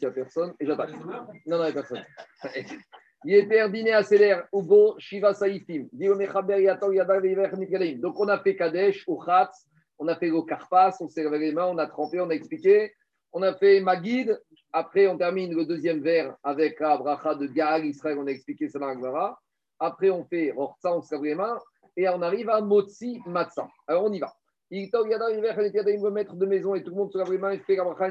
n'y a personne, et j'attaque. Non, non, il n'y a personne. Donc, on a fait Kadesh, Khatz, on a fait le Karpas, on s'est levé les mains, on a trempé, on a expliqué. On a fait Magid. Après, on termine le deuxième vers avec la bracha de Gaal Israël, on a expliqué ça dans la Après, on fait Rorza, on se lève les mains. Et on arrive à Motsi Matza. Alors, on y va. Il le maître de maison et tout le monde se lève les mains et fait la bracha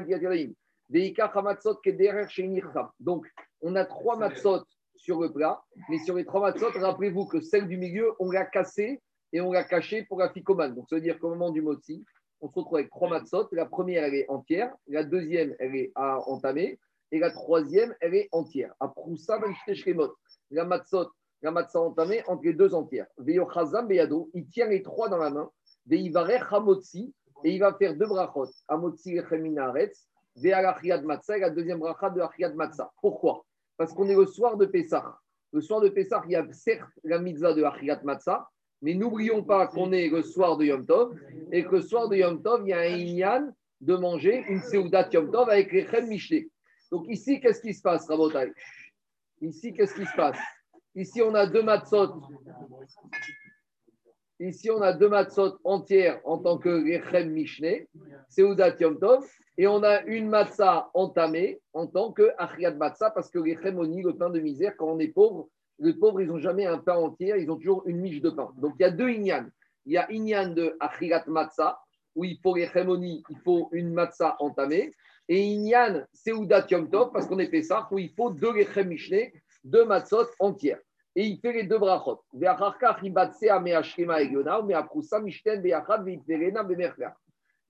Donc, on a trois matzot sur le plat, mais sur les trois matzot, rappelez-vous que celle du milieu, on l'a cassée et on l'a cachée pour la ficomane. Donc, ça veut dire qu'au moment du motzi, on se retrouve avec trois matzot. La première, elle est entière, la deuxième, elle est à entamer, et la troisième, elle est entière. À Proussa, la matzot, la matzah entamée entre les deux entières. Beyado, il tient les trois dans la main, Veivarech Hamotzi, et il va faire deux brachot, Hamotzi Lechemina Aretz, Et la deuxième bracha de Achiad Matzah. Pourquoi? Parce qu'on est le soir de Pessah. Le soir de Pessah, il y a certes la mitzvah de Achiyat Matzah, mais n'oublions pas qu'on est le soir de Yom Tov et que le soir de Yom Tov, il y a un inyan de manger une Seudat Yom Tov avec les Chem. Donc ici, qu'est-ce qui se passe, Rabotai Ici, qu'est-ce qui se passe? Ici, on a deux matzot. Ici, on a deux matzot entières en tant que Rechem Mishneh, Seudat Yom Tov, et on a une matzah entamée en tant que Achriat Matzah, parce que les le pain de misère, quand on est pauvre, les pauvres, ils n'ont jamais un pain entier, ils ont toujours une miche de pain. Donc il y a deux inyan. Il y a inyan de Achriat Matzah, où il faut les il faut une matzah entamée, et inyan Seudat Yom Tov, parce qu'on est Pessah, où il faut deux Lechem deux matzot entières. Et il fait les deux brachot.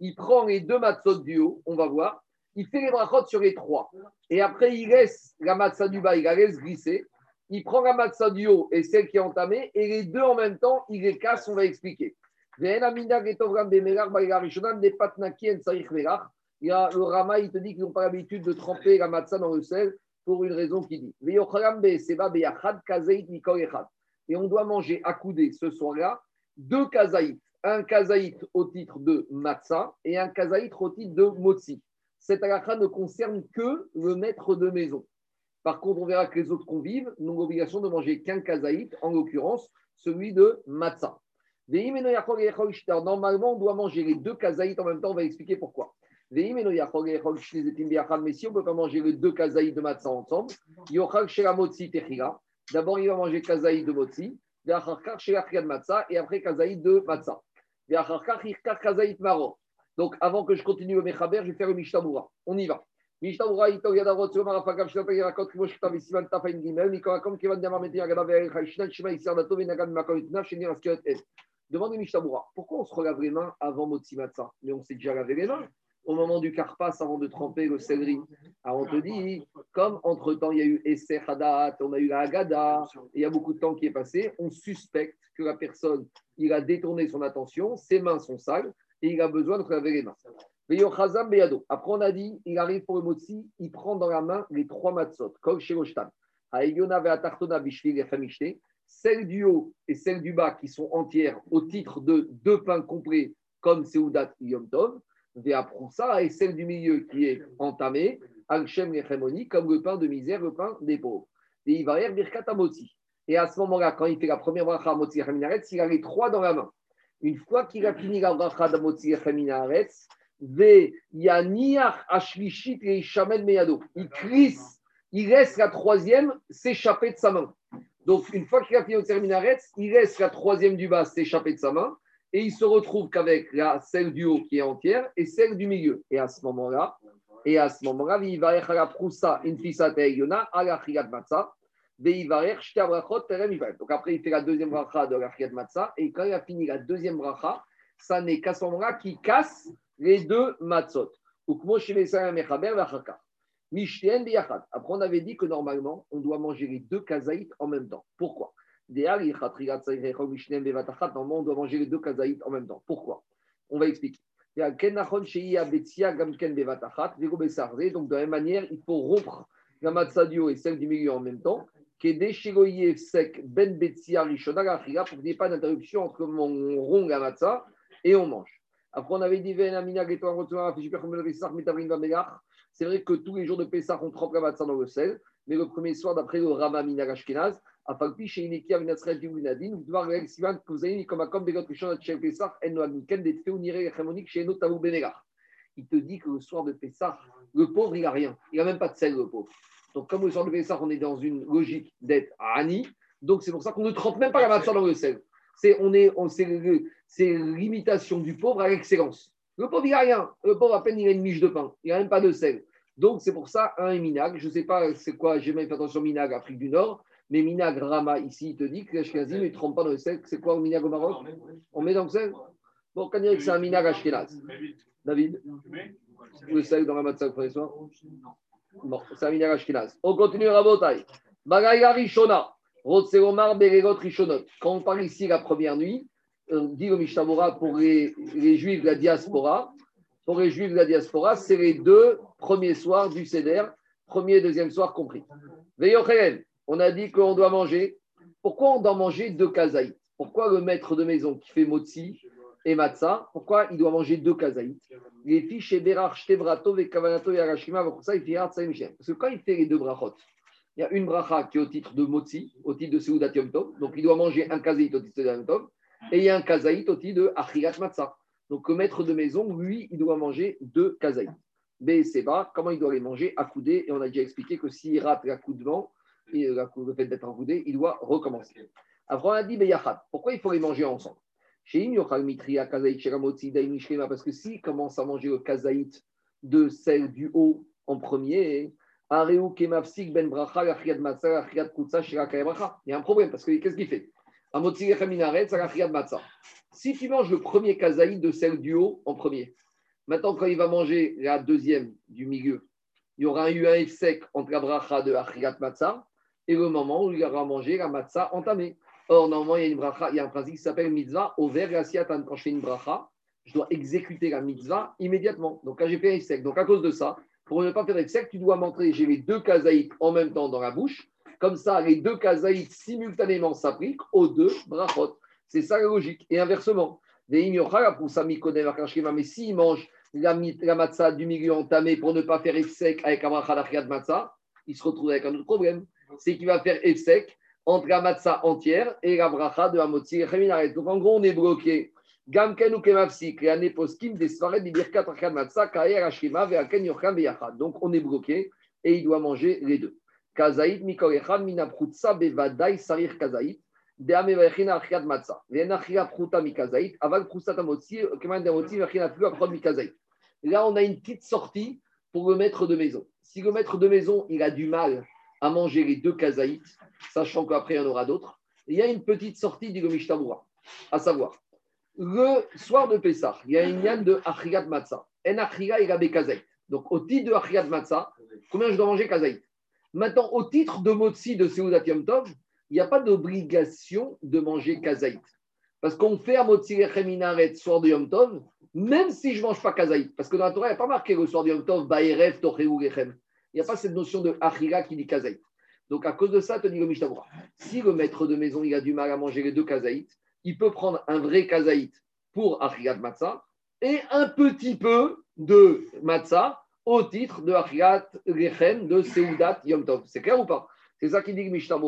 Il prend les deux matzot du haut, on va voir. Il fait les brachot sur les trois. Et après, il laisse la matzah du bas, il la laisse glisser. Il prend la matzah du haut et celle qui est entamée. Et les deux en même temps, il les casse, on va expliquer. Le Rama, il te dit qu'ils n'ont pas l'habitude de tremper la matzah dans le sel pour une raison qui dit. Et on doit manger accoudé ce soir-là deux kazaït un kazaït au titre de matzah et un kazaït au titre de motzi. Cette halakha ne concerne que le maître de maison. Par contre, on verra que les autres convives n'ont l'obligation de manger qu'un kazaït, en l'occurrence celui de matzah. Normalement, on doit manger les deux kazaït en même temps, on va expliquer pourquoi. Mais si on ne peut pas manger les deux kazaït de matzah ensemble, D'abord, il va manger kazaït de motzi, et après kazaït de matzah. Donc, avant que je continue le Mechaber, je vais faire le Mishtamura. On y va. Mishtamura, Ito Yadavot, Soma, Rafagam, Shnata, Yarakot, Kimosh, Ktav, Sivan, Tafain, Gimel, Mikorakom, Kivan, Yamar, Meti, Yagada, Ver, Shnan, Shima, Isar, Dato, Venagan, Makon, Itnaf, Sheni, Raskiot, Et. Demande Mishtamura, pourquoi on se relave les mains avant Motsi Matza Mais on s'est déjà lavé les mains au moment du carpas avant de tremper le céleri. Alors on te dit, comme entre-temps il y a eu Esser Hadat, on a eu la Haggadah, il y a beaucoup de temps qui est passé, on suspecte que la personne, il a détourné son attention, ses mains sont sales et il a besoin de laver les mains. Après, on a dit, il arrive pour le motzi, il prend dans la main les trois matzot, kol celles du haut et celles du bas qui sont entières au titre de deux pains complets comme Seudat Yom Tov, ça et celle du milieu qui est entamée, Al-Shem comme le pain de misère, le pain des pauvres. Et il va Birkat Et à ce moment-là, quand il fait la première bracha Motzi il a les trois dans la main. Une fois qu'il a fini la bracha d'Amotzi Chaminaretz, il crisse, il laisse la troisième s'échapper de sa main. Donc, une fois qu'il a fini le Minaretz, il laisse la troisième du bas s'échapper de sa main et il se retrouve qu'avec la celle du haut qui est entière et celle du milieu. Et à ce moment-là, et à ce moment-là. Donc après, il fait la deuxième bracha de la chiyat matzah. Et quand il a fini la deuxième bracha, ça n'est qu'à ce moment-là qu'il casse les deux matzot. Après, on avait dit que normalement, on doit manger les deux kazaït en même temps. Pourquoi? Normalement, on doit manger les deux kazaït en même temps. Pourquoi? On va expliquer. Donc, de la même manière, il faut rompre la matzadio et celle du milieu en même temps. ben pour qu'il n'y ait pas d'interruption entre mon rond la matza et on mange. Après, on avait dit c'est vrai que tous les jours de Pessah, on trempe la matzah dans le sel, mais le premier soir, d'après le Rama Minag Ashkenaz, Il te dit que le soir de Pessah, le pauvre, il n'a rien. Il n'a même pas de sel, le pauvre. Donc, comme le soir de Pessah, on est dans une logique d'être Ani, donc c'est pour ça qu'on ne trempe même pas la matzah dans le sel. C'est on est, on, l'imitation du pauvre à l'excellence. Le pauvre, il n'a rien. Le pauvre, à peine, il a une miche de pain. Il n'a même pas de sel. Donc, c'est pour ça, un minag. Je ne sais pas c'est quoi, j'ai même fait attention minag Afrique du Nord, mais minag Rama, ici, il te dit que l'Ashkenazi ne trempe pas dans le sel. C'est quoi au minag au Maroc On met dans le sel Bon, on dirait que c'est un minag Ashkenaz. David Le sel dans la matzah le premier soir Bon, c'est un minag Ashkenaz. On continue, Rabotai. Bagaya Rishona. Rishonot. Quand on parle ici la première nuit, euh, dit le Mishnah pour les, les, juifs de la diaspora, pour les juifs de la diaspora, c'est les deux premiers soirs du Seder, premier et deuxième soir compris. On a dit qu'on doit manger. Pourquoi on doit manger deux kazaïs Pourquoi le maître de maison qui fait motzi et matzah, pourquoi il doit manger deux kazaïs Les Shtevrato, et Kavanato, et Arashima, ça, il fait Parce que quand il fait les deux brachot, il y a une bracha qui est au titre de motzi, au titre de Seudat Yom Tov, donc il doit manger un kazaït au titre de Yom Tov, et il y a un kazaït au titre de Achirat Matzah. Donc le maître de maison, lui, il doit manger deux kazaït. B, c'est bas, comment il doit les manger Accoudé. Et on a déjà expliqué que s'il rate l'accoudement, et le fait d'être accoudé, il doit recommencer. On a dit Beyachat. Pourquoi il faut les manger ensemble? Parce que s'il commence à manger le kazaït de celle du haut en premier, il y a un problème parce que qu'est-ce qu'il fait? Si tu manges le premier kazaïd de celle du haut en premier, maintenant quand il va manger la deuxième du milieu, il y aura un sec entre la bracha de Achriat Matzah et le moment où il aura mangé la matzah entamée. Or, normalement, il y a, une bracha, il y a un principe qui s'appelle mitzvah, au ver Quand je fais une bracha, je dois exécuter la mitzvah immédiatement. Donc, quand j'ai fait un sec, donc à cause de ça, pour ne pas faire sec, tu dois montrer, j'ai les deux kazaïs en même temps dans la bouche. Comme ça, les deux kazaïs simultanément s'appliquent aux deux brachot. C'est ça la logique. Et inversement, mais s'il mange la, la matzah du milieu entamé pour ne pas faire sec avec un de matzah, il se retrouve avec un autre problème. C'est qu'il va faire sec entre la matzah entière et la bracha de Hamotzi et Donc en gros, on est bloqué. Gamken ou Kemafsik, et Aneposkim, des soirées de Birkat Achad Matzah, Kayer Hashima, Veaken Yocham Beyachad. Donc on est bloqué et il doit manger les deux. Kazaït, Mikol Echad, Minaprutsa, Bevadai, Sarir Kazaït. Là, on a une petite sortie pour le maître de maison. Si le maître de maison il a du mal à manger les deux kazaït, sachant qu'après il y en aura d'autres, il y a une petite sortie du Gomishtabura, à savoir, le soir de Pessah, il y a une yann de Achriat Matzah. En Achriat, il a des. Donc au titre de Achriat Matzah, combien je dois manger kazaït Maintenant, au titre de Motsi de Seudat Yom Tov, il n'y a pas d'obligation de manger kazaït. Parce qu'on fait un motsilechem minaret soir de Yom Tov, même si je ne mange pas kazaït. Parce que dans la Torah, il n'y a pas marqué le soir de Yom Tov, baerev, lechem. Il n'y a pas cette notion de achira qui dit kazaït. Donc à cause de ça, te dit le Mishnah si le maître de maison il a du mal à manger les deux kazaït, il peut prendre un vrai kazaït pour achirat matzah et un petit peu de matzah au titre de achirat lechem de seudat Yom Tov. C'est clair ou pas? C'est ça qui dit le Mishnah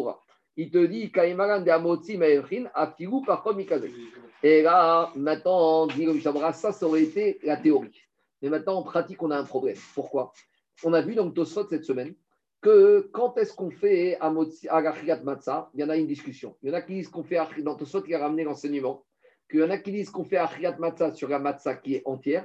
il te dit Et là, maintenant, dit ça, ça aurait été la théorie. Mais maintenant, en pratique, on a un problème. Pourquoi? On a vu dans le Tosfot cette semaine que quand est-ce qu'on fait à Matzah Il y en a une discussion. Il y en a qui disent qu'on fait dans Tosfot, qui a ramené l'enseignement, qu'il y en a qui disent qu'on fait Agachriat Matzah sur la Matzah qui est entière,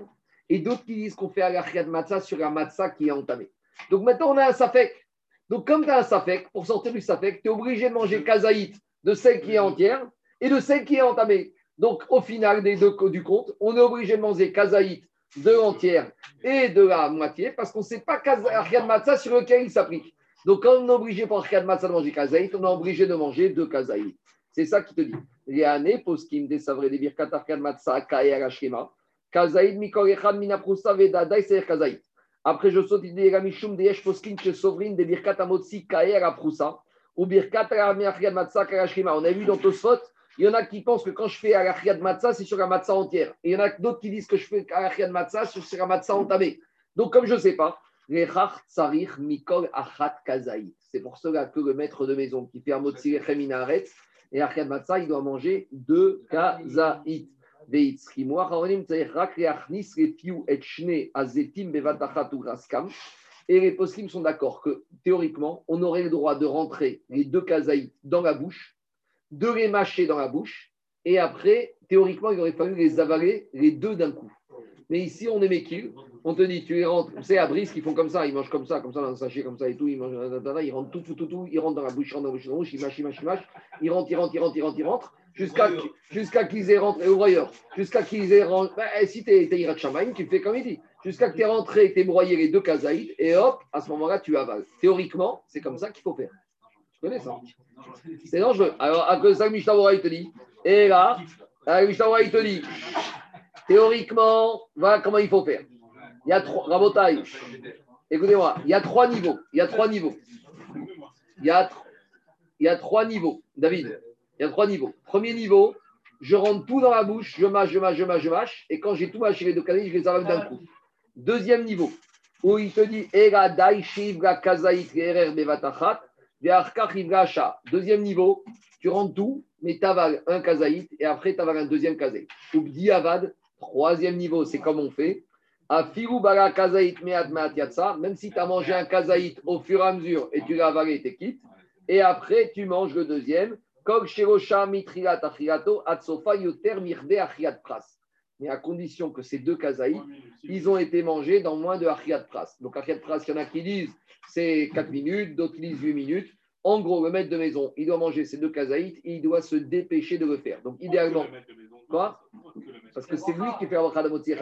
et d'autres qui disent qu'on fait Agachriat Matzah sur la Matzah qui est entamée. Donc maintenant, on a un Safek. Donc, comme tu as un safek, pour sortir du safek, tu es obligé de manger kazaït de celle qui est entière et de celle qui est entamée. Donc, au final des deux du compte, on est obligé de manger kazaït de entière et de la moitié parce qu'on ne sait pas Ariad Matzah sur lequel il s'applique. Donc, quand on est obligé pour Ariad Matzah de manger kazaït, on est obligé de manger deux kazaït. C'est ça qui te dit. Léane, poskim, des savres, des birkat, Ariad Matzah, kaer, ashkema, kazaït, mikor, echad, mina, prusa, vedada, c'est kazaït. Après, je saute des Ramishum, des Yesh Poskin, chez Sovrin, des Birkat Amotsi, Kaer à Proussa, ou Birkat Amir Matza, Karashima. On a vu dans Tosfot, il y en a qui pensent que quand je fais Arachiad Matza, c'est sur la Matza entière. Et il y en a d'autres qui disent que je fais Arachiad Matza sur la Matza entamée. Donc, comme je ne sais pas, C'est pour cela que le maître de maison qui fait un motzi et Achiad Matzah, il doit manger deux kazaït. Et les poskim sont d'accord que théoriquement, on aurait le droit de rentrer les deux kazaït dans la bouche, de les mâcher dans la bouche, et après, théoriquement, il aurait fallu les avaler les deux d'un coup. Mais ici, on est méquille. On te dit, tu les rentres. Tu sais, à Brice, ils font comme ça. Ils mangent comme ça, comme ça, dans un sachet, comme ça et tout. Ils mangent, ils rentrent tout, tout, tout, tout. Ils rentrent dans la bouche, ils rentrent dans la bouche, dans la bouche. Ils mâchent, ils mâchent, ils mâchent. Ils rentrent, ils rentrent, ils rentrent, ils rentrent, ils rentrent. Jusqu'à jusqu'à qu'ils aient rentré, au voyeur, jusqu'à qu'ils aient rentré. Bah, si tu es, Irat Shamaim, tu fais comme il dit. Jusqu'à que tu es rentré, tu es broyé les deux kazaïs, et hop, à ce moment-là, tu avales. Théoriquement, c'est comme ça qu'il faut faire. Connais ça C'est dangereux. Alors, à que ça, Mishnah il te dit. Et là, Mishnah il te dit. Théoriquement, voilà comment il faut faire. Il y a trois, écoutez-moi, il y a trois niveaux. Il y a trois niveaux. Il y a, trois niveaux, David. Il y a trois niveaux. Premier niveau, je rentre tout dans la bouche, je mâche, je mâche, je mâche, je mâche, et quand j'ai tout mâché les deux cases, je les avale d'un coup. Deuxième niveau, où il te dit Deuxième niveau, tu rentres tout, mais tu avales un kazaït et après tu avales un deuxième kazaït. Oubdi avad, Troisième niveau, c'est comme on fait. Même si tu as mangé un kazaït au fur et à mesure et tu l'as avalé, tu quitte. Et après, tu manges le deuxième. Mais à condition que ces deux kazaït, ils ont été mangés dans moins de achiat pras. Donc achiat pras, il y en a qui disent c'est 4 minutes, d'autres disent 8 minutes. En gros, le maître de maison, il doit manger ces deux kazaït, il doit se dépêcher de le faire. Donc idéalement, Quoi Parce que c'est lui qui fait Avochat de Motzi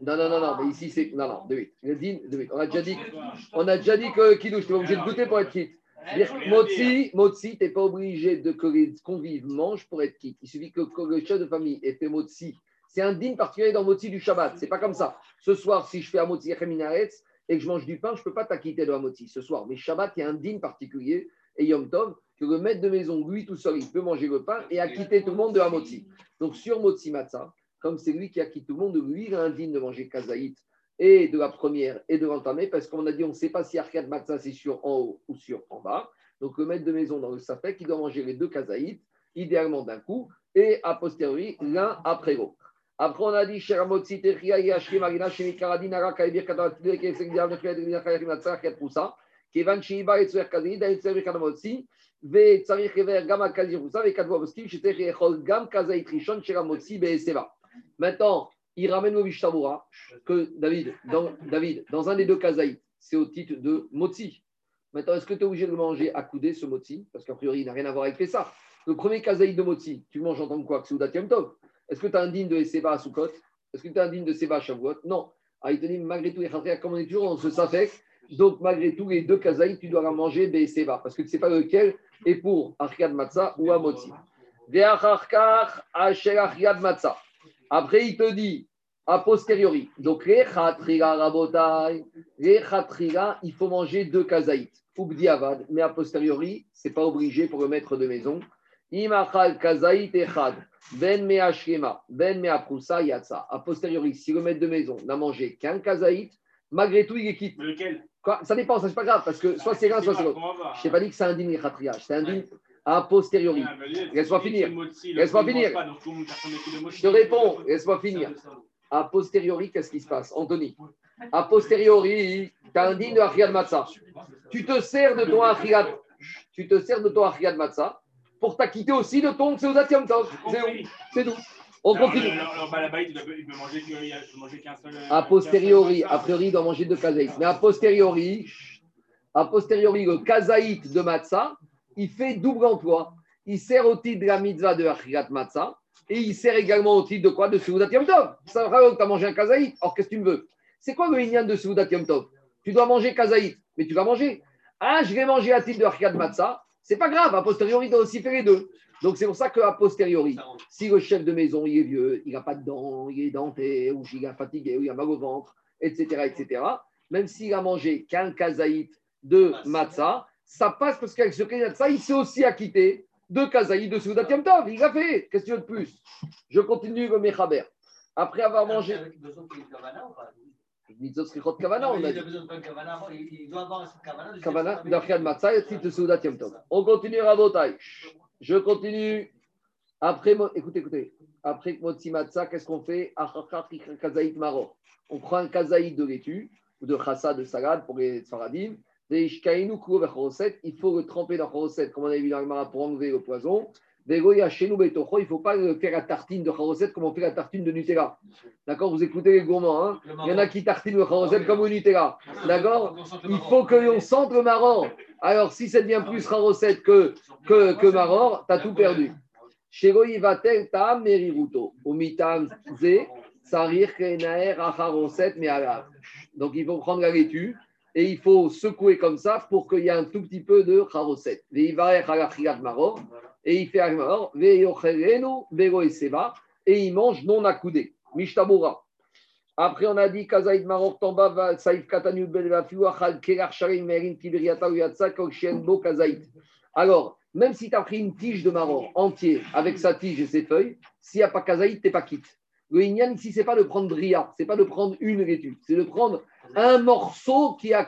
Non, non, non, non, mais ici c'est. Non, non, de 8. On a déjà dit, on a déjà dit que Kidouche, tu es obligé de goûter pour être quitte. Motzi, Motzi, tu n'es pas obligé de que les convives mangent pour être quitte. Il suffit que, le chef de famille ait fait Motzi. C'est un digne particulier dans Motzi du Shabbat. C'est pas comme ça. Ce soir, si je fais un Motzi Minaretz et que je mange du pain, je ne peux pas t'acquitter de la Motzi ce soir. Mais Shabbat, il y a un digne particulier et Yom Tov que le maître de maison, lui tout seul, il peut manger le pain et acquitter tout le monde de Hamotzi. Donc sur Motzi Matzah, comme c'est lui qui acquitte tout le monde, lui, il indigne de manger Kazaït et de la première et de l'entamée, parce qu'on a dit on ne sait pas si Arcade Matzah c'est sur en haut ou sur en bas. Donc le maître de maison dans le Safek, il doit manger les deux Kazaït, idéalement d'un coup, et a posteriori l'un après l'autre. Après, on a dit. Maintenant, il ramène au Vishtabura que David, dans, David, dans un des deux Kazaït, c'est au titre de Motsi. Maintenant, est-ce que tu es obligé de manger à couder ce Motsi Parce qu'a priori, il n'a rien à voir avec ça. Le premier Kazaït de Motsi, tu manges en tant que quoi? Yom Tov. Est-ce que tu as un digne de Seba à Soukot Est-ce que tu as un digne de Seba à Shavuot? Non. Ah, il malgré tout, comme on est toujours dans ce Safek, donc, malgré tout, les deux kazaïs, tu dois manger Beseva, parce que tu ne sais pas lequel est pour Archad Matzah ou Amotzi. Après, il te dit, a posteriori, donc les rabotai, les il faut manger deux kazaït, avad, mais a posteriori, ce n'est pas obligé pour le maître de maison. Imachal kazaït echad, ben meashkema, ben meaprusa yatsa. A posteriori, si le maître de maison n'a mangé qu'un kazaït, malgré tout, il est quitte. Lequel? Ça dépend, ça c'est pas grave, parce que soit c'est l'un, soit c'est l'autre. Je t'ai pas dit que c'est un dîner c'est un dîner a posteriori. Ah, laisse-moi finir. Laisse-moi finir. Je te réponds, laisse-moi finir. A posteriori, qu'est-ce qui se passe Anthony, a posteriori, tu as un dîner de Achriad Matzah. Tu te sers de ton Achriad, tu te sers de ton Achriad Matzah pour t'acquitter aussi de ton Seudat Yom C'est tout. On continue. Alors, il peut manger qu'un seul. A posteriori, a priori, il doit manger deux kazaït. Mais a posteriori, a posteriori, le kazaït de matzah, il fait double emploi. Il sert au titre de la mitzvah de Achirat Matzah et il sert également au titre de quoi? De Seudat Yom Tov. Ça va que tu as mangé un kazaït. Or, qu'est-ce que tu me veux? C'est quoi le lignan de Seudat Yom Tov? Tu dois manger kazaït, mais tu vas manger. Ah, je vais manger à titre de Achirat Matzah. C'est pas grave, a posteriori, il doit aussi faire les deux. Donc c'est pour ça qu'à posteriori, si le chef de maison il est vieux, il n'a pas de dents, il est denté, ou il est fatigué, ou il a mal au ventre, etc., etc., même s'il a mangé qu'un kazaït de matzah, ça passe parce qu'avec ce matzah, il s'est aussi acquitté de kazaït de Soudat Tov. Il a fait. Qu'est-ce que tu veux de plus? Je continue le Mechaber. Après avoir mangé. Srichot Kavana, on a Il dit. a besoin de Kavana, il doit avoir un Kavana. Kavana, de Tov. On continue Rabotai. Je continue. Après, écoutez, écoutez. Après Motzi Matzah, qu'est-ce qu'on fait? On prend un kazaït de laitue ou de chassa de salade pour les Sfaradim. Il faut le tremper dans Choroset, comme on a vu dans le Gemara, pour enlever le poison. Vegoya Shenu Betocho. Il ne faut pas le faire la tartine de Choroset comme on fait la tartine de Nutella. D'accord Vous écoutez les gourmands. Hein? Il y en a qui tartinent le Choroset comme au Nutella. D'accord? il faut que l'on sente le maror. Alors, si ça devient plus rarocette que, que, que maror, tu as tout perdu. Tam Meriruto. Umitam Ze, Sarir Kenaer Acharoset Mealav. Donc, il faut prendre la laitue et il faut secouer comme ça pour qu'il y ait un tout petit peu de Maror. Et il fait maror. Et il mange non accoudé. Mishtabura. Après, on a dit Kazaïd Marok Tamba Saïf Katanu Belvafiou Achal Kelar Sharim Merin Tiberiata Uyatsa Kokshienbo Kazaïd. Alors, même si tu as pris une tige de maror entière avec sa tige et ses feuilles, s'il n'y a pas Kazaïd, tu n'es pas quitte. Le Inyan ici, ce n'est pas de prendre Ria, ce n'est pas de prendre une laitue, c'est de prendre un morceau qui a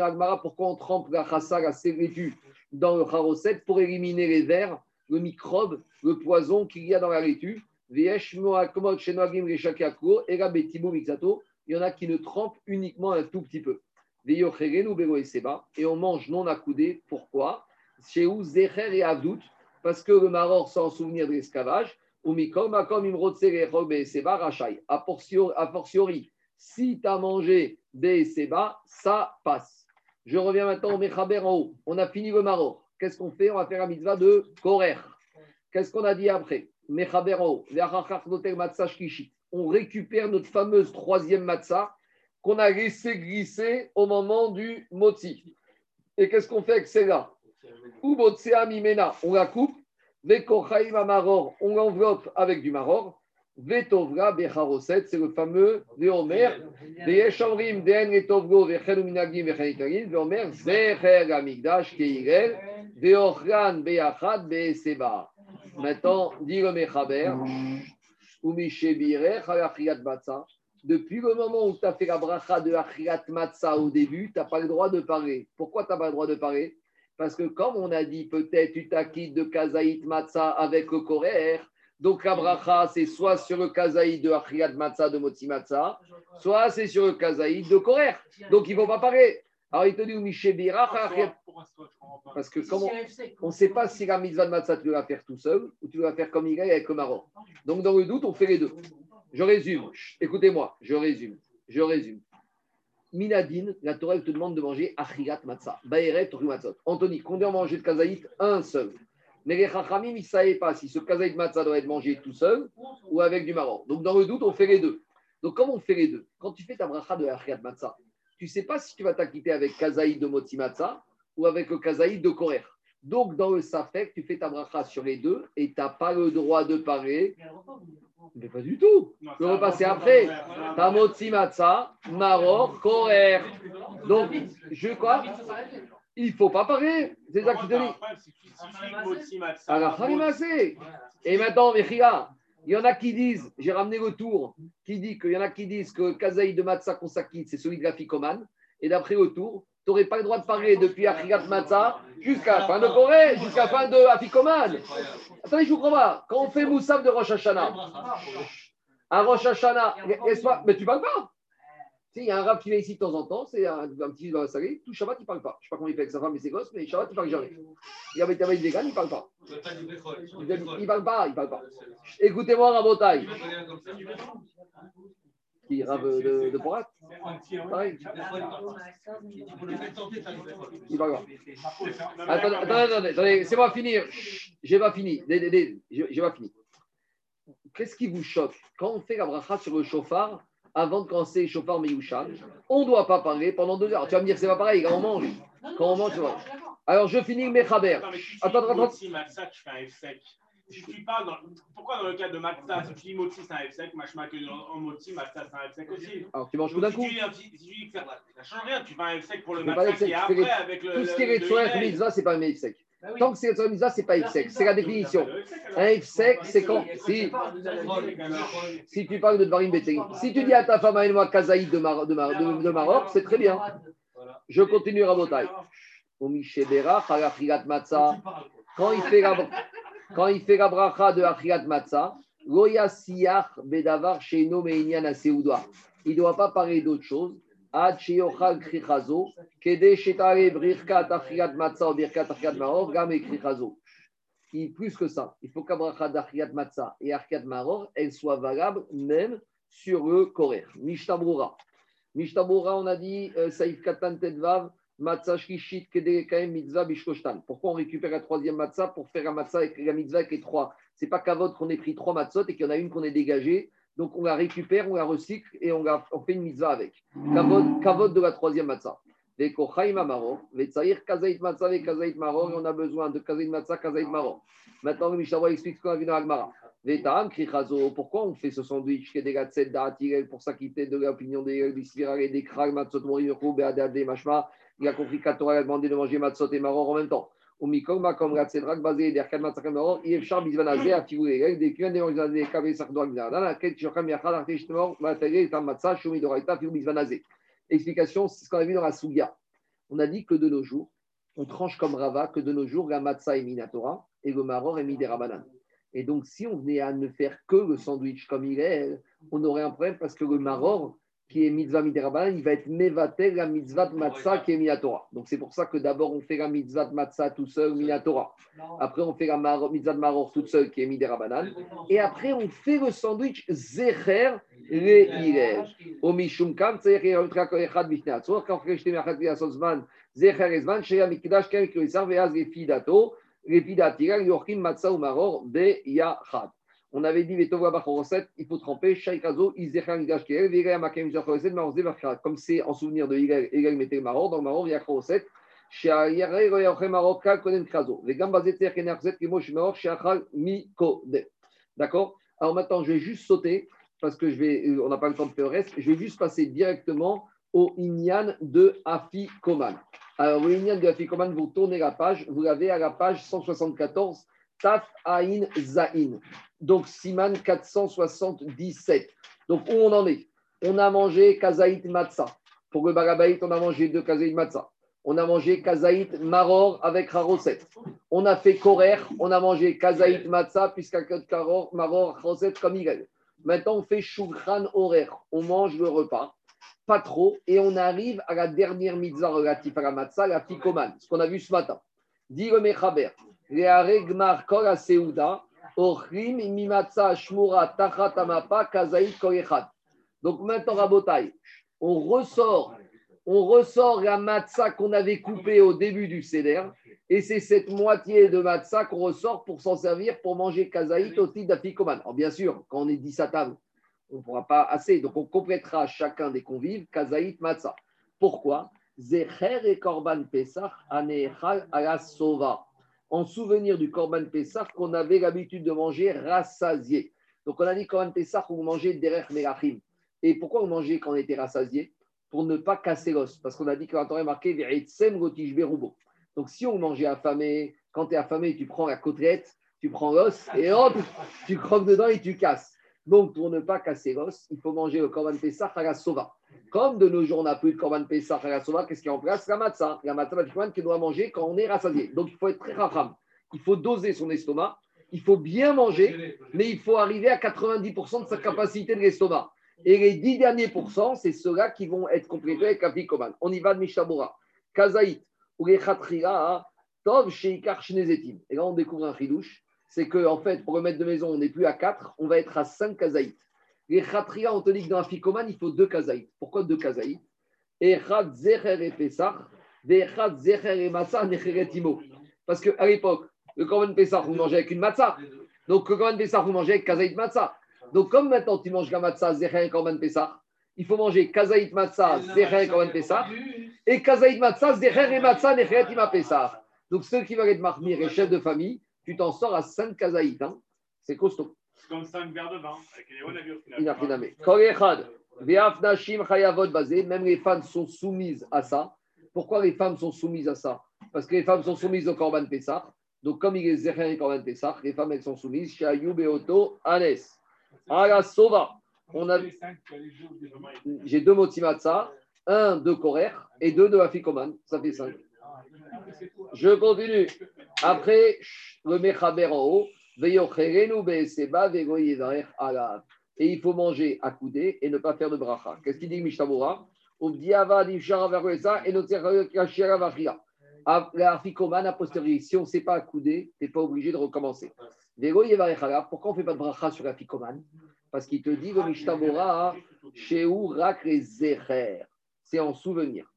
Agmara, pourquoi on trempe la chassa, la laitue dans le charoset pour éliminer les vers, le microbe, le poison qu'il y a dans la laitue? Il y en a qui ne trempent uniquement un tout petit peu. Et on mange non accoudé. Pourquoi? Chez où Zecher et. Parce que le maror sans souvenir de l'esclavage. A fortiori, a fortiori si tu as mangé des Seba, ça passe. Je reviens maintenant au Mechaber en haut. On a fini le maror. Qu'est-ce qu'on fait? On va faire la mitzvah de Korer. Qu'est-ce qu'on a dit après? Mechaber en haut. On récupère notre fameuse troisième matzah qu'on a laissé glisser au moment du motzi. Et qu'est-ce qu'on fait avec celle-là? On la coupe. Vekochaim amaror, on l'enveloppe avec du maror. Vetovra becharoset, c'est le fameux Veomer. Ve'eshamrim de'en etovgo ve'chenu minagim ve'chen itagim. Veomer zecher amigdash keirel. Ve'ochran be'achad be'seba. Maintenant, dit le Mechaber, ou Mishebire, Chalachriat Matzah. Depuis le moment où tu as fait la bracha de Achriat Matzah au début, tu n'as pas le droit de parler. Pourquoi tu n'as pas le droit de parler Parce que comme on a dit, peut-être tu t'acquittes de Kazaït Matzah avec le Korer, donc la bracha, c'est soit sur le Kazaït de Achriat Matzah de Motzi Matzah, soit c'est sur le Kazaït de Korer. Donc il ne faut pas parler. Alors il te dit, parce que comment on ne sait pas si la mitzvah de matzah, tu dois la faire tout seul ou tu dois la faire comme il est avec le marron. Donc, dans le doute, on fait les deux. Je résume. Écoutez-moi, je résume. Je résume. Minadine, la Torah te demande de manger achirat matzah. Baeret matzot. Anthony, combien manger de kazaït Un seul. Mais les chachamim, ils ne savaient pas si ce kazaït matzah doit être mangé tout seul ou avec du marron. Donc, dans le doute, on fait les deux. Donc, comment on fait les deux Quand tu fais ta bracha de achirat matzah, tu ne sais pas si tu vas t'acquitter avec kazaït de motzi matzah ou avec kazaït de korer. Donc, dans le safek, tu fais ta bracha sur les deux et tu n'as pas le droit de parler. Pas du tout. Le repas, c'est après. Ta motzi matzah, maror, korer. Donc, je quoi Il ne faut pas parler. C'est ça je te dis. Alors. Et maintenant, Mechia, il y en a qui disent, j'ai ramené le tour, qui dit qu'il y en a qui disent que kazaï de matzah qu'on s'acquitte, c'est celui de la ficomane. Et d'après le tour, tu n'aurais pas le droit de parler depuis Achigat Matzah jusqu'à la fin de Corée, jusqu'à la fin de Afikoman. Attendez, je vous crois pas. Quand on fait Moussaf de Rosh Hashanah, à Rosh Hashanah, Mais tu parles pas. Tu sais, il y a un rab qui vient ici de temps en temps, c'est un, un petit dans la salée, tout Shabbat, il ne parle pas. Je ne sais pas comment il fait avec sa femme et ses gosses, mais Shabbat, il ne parle jamais. Il y avait des véganes, il ne parle pas. Il ne parle pas, il ne parle pas. Écoutez-moi, Rabotai. Qui rave de, de Porat Pareil. Il parle pas. Attendez, attendez, attendez, c'est pas finir. J'ai pas fini. J'ai pas fini. Qu'est-ce qui vous choque Quand on fait la bracha sur le chauffard, avant de commencer le chauffard Meyusha, on ne doit pas parler pendant deux heures. Tu vas me dire, c'est pas pareil, quand on mange. Quand on mange. Alors, je finis mais si Attends, attends, fais un sec. Si tu parles dans... Pourquoi dans le cas de Matzah, si tu dis Motsi, c'est un F sec, machma que en Motsi, Matzah, c'est un F sec aussi. Alors, tu manges tout d'un coup. si tu dis que ça, ça change rien, tu fais un F sec pour le pas sec, qui est après avec le. Tout ce qui est tsoer Hillel. mitzvah, c'est pas un meif sec. Tant que c'est sur la mitzvah, c'est pas sec. C'est la définition. Un sec, c'est quand si, si tu parles de Dvarim Beteri. Si tu dis à ta femme, amène-moi Kazaïd de, Mar de, Mar de, de Maroc, c'est très bien. Je continue à Rabotai. Quand il fait la, quand il fait la bracha de Achirat Matzah, Goya Siyach Bedavar Sheino Meinyan Aseudoa. Il ne doit pas parler d'autre chose. Ad. Plus que ça, il faut qu'Abracha d'Achirat Matzah et Achirat Maror, soient valables même sur le Korer. Mishtabura. Mishtabura, on a dit euh, Saïf Katan Tedvav, Pourquoi on récupère la troisième matzah pour faire la matzah avec la mitzvah avec les trois? C'est pas qu'à votre qu'on ait pris trois matzot et qu'il y en a une qu'on ait dégagée. Donc on la récupère, on la recycle et on, on fait une mitzvah avec. Kavod, kavod de la troisième matzah. Vekochaim Maror, Vetsaïr Kazait Matzah et Kazait Maror, on a besoin de Kazait Matzah, Kazait Maror. Maintenant, le Mishnah explique ce qu'on a vu dans Agmara. Vetam Krichazo, pourquoi on fait ce sandwich qui est des gâteaux d'Atirel pour s'acquitter de l'opinion des Bispiral et des Krag, Matzot Moriruku, Beadad, Mashma il a compris qu'à Torah a demandé de manger matzot et maror en même temps. Ou mikoma comme ratsedrak basé derkan matzak maror, il char bizvanazé a figuré règle des cuins des des kavé sardoa gzana, laquelle chokam yachal arteshtemor, matériel tam matza, choumi doraita, fiou bizvanazé. Explication, c'est ce qu'on a vu dans la Sougia. On a dit que de nos jours, on tranche comme Rava que de nos jours, la matzah est minatora et le maror est mis des rabanan. Et donc, si on venait à ne faire que le sandwich comme il est, on aurait un problème parce que le maror, qui est mitzvah midirabanan, il va être mevatel la mitzvah matzah qui est minatora. Donc c'est pour ça que d'abord on fait la mitzvah matzah tout seul, minatora. Après on fait la mitzvah maror toute seule qui est midirabanan. Et après on fait le sandwich zecher le irer. Au mishum kam zecher ultra koechad bifnei atzor. Quand on fait meachat viasozman zecher ezman sheya mikdash kem kirisar veaz lefidato lefidatira yochim matzah ou maror be yachad. On avait dit, il faut tremper, comme c'est en souvenir de Hillel, Hillel mettait le maror, dans le maror, il y a Choset, D'accord? Alors maintenant, je vais juste sauter, parce que je vais, on n'a pas le temps de faire le reste, je vais juste passer directement au Inyan de Afi Koman. Alors, au Inyan de Afi Koman, vous tournez la page, vous l'avez à la page 174, Taf Ain Zain. Donc, Siman 477. Donc, où on en est? On a mangé Kazaït Matzah. Pour le Barabaït, on a mangé deux Kazaït Matzah. On a mangé Kazaït Maror avec Haroset. On a fait Korer, on a mangé Kazaït Matzah, puisqu'à Maror, Haroset comme il Maintenant, on fait Shulchan Horaire. On mange le repas, pas trop, et on arrive à la dernière mitzvah relative à la Matzah, la Fikoman, ce qu'on a vu ce matin. Dit le Mechaber, donc maintenant, on ressort, on ressort la matzah qu'on avait coupée au début du Seder, et c'est cette moitié de matzah qu'on ressort pour s'en servir pour manger kazaït au titre d'afikoman. Alors bien sûr, quand on est 10 à on ne pourra pas assez, donc on complétera chacun des convives kazaït matzah. Pourquoi? Zecher et Korban Pesach anechal ala sova en souvenir du Korban Pessah qu'on avait l'habitude de manger rassasié. Donc on a dit Korban Pessah, on mangeait derrière Melachim. Et pourquoi on mangeait quand on était rassasié? Pour ne pas casser l'os. Parce qu'on a dit que on est marqué Donc si on mangeait affamé, quand tu es affamé, tu prends la côtelette, tu prends l'os et hop, tu croques dedans et tu casses. Donc, pour ne pas casser l'os, il faut manger le Korban Pessah à la sova. Comme de nos jours, on n'a plus de Korban Pessah à la sova, qu'est-ce qui est en place? La matzah. La matzah, qui doit manger quand on est rassasié. Donc, il faut être très rafram. Il faut doser son estomac. Il faut bien manger, mais il faut arriver à 90% de sa capacité de l'estomac. Et les 10 derniers pourcents, c'est ceux-là qui vont être complétés avec la On y va de Mishabura. Kazaït, ou les Tov, Sheikar, Et là, on découvre un chidouche c'est qu'en en fait, pour remettre de maison, on n'est plus à 4, on va être à 5 kazaït. Les khatria, on te dit que dans un ficoman, il faut 2 kazaït. Pourquoi 2 kazaït Echad zecher et pesach, ve'echad zecher et. Parce qu'à l'époque, le korban pesach, vous mangez avec une matzah. Donc le korban pesach, vous mangez avec kazaït matzah. Donc comme maintenant tu manges la matzah, zecher et korban pesach, il faut manger kazaït matzah, zecher et korban pesach, et kazaït matzah, zecher et matzah necheretima pesach. Donc ceux qui veulent être marmir et chefs de famille, tu t'en sors à 5 kazaït. Hein. C'est costaud. C'est comme 5 verres de vin, avec. Même les femmes sont soumises à ça. Pourquoi les femmes sont soumises à ça? Parce que les femmes sont soumises au Corban Pessah. Donc, comme il est Zecher et Corban Pessah, les femmes, elles sont soumises chez Ayoub et Otto, Anes. la Sova. On a... J'ai deux Motimatsa, un de Korer et deux de Afikoman. Ça fait cinq. Je continue. Après, le Mechaber en haut. Et il faut manger à et ne pas faire de bracha. Qu'est-ce qu'il dit Mishtabura La afikoman a posteriori, si on ne sait pas accoudé, tu n'es pas obligé de recommencer. Pourquoi on ne fait pas de bracha sur l'afikoman Parce qu'il te dit le Mishtabura, c'est en souvenir.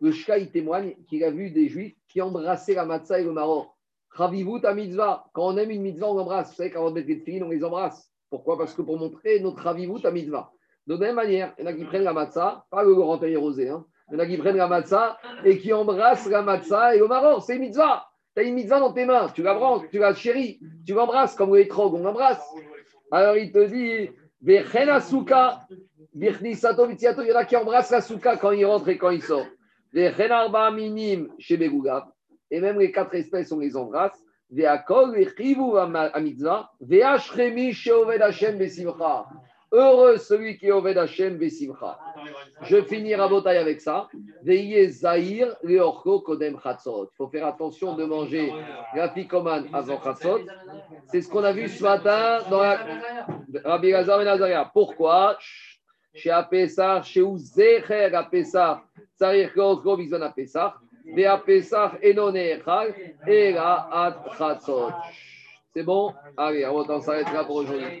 Le Shka, témoigne qu'il a vu des juifs qui embrassaient la matzah et le maror. Ravivut à mitzvah. Quand on aime une mitzvah, on l'embrasse. Vous savez, quand on met des filles, on les embrasse. Pourquoi? Parce que pour montrer notre ravivut à mitzvah. De la même manière, il y en a qui prennent la matzah, pas le grand rosé, hein. il y en a qui prennent la matzah et qui embrassent la matzah et le maror. C'est mitzvah. Tu as une mitzvah dans tes mains, tu la branches, tu la chéris, tu l'embrasses comme les trog, on l'embrasse. Alors il te dit, il y en a qui embrassent la souka quand il rentre et. Les minim chez Et même les quatre espèces, on les embrasse. Heureux celui qui est Hashem Besimcha. Je finis Rabotai avec ça. Veillez Zahir Leorko Kodem Chatzot. Il faut faire attention de manger la fikoman avant Chatzot. C'est ce qu'on a vu ce matin dans la Rabbi Lazar Ben Pourquoi? Chez Apessar, chez Uzecher Apessar, Tsarir Korko Bizon Apessar, Ve Apessar Enon Echal, Era Ad Chatzot. C'est bon? Allez, on s'arrêtera pour aujourd'hui.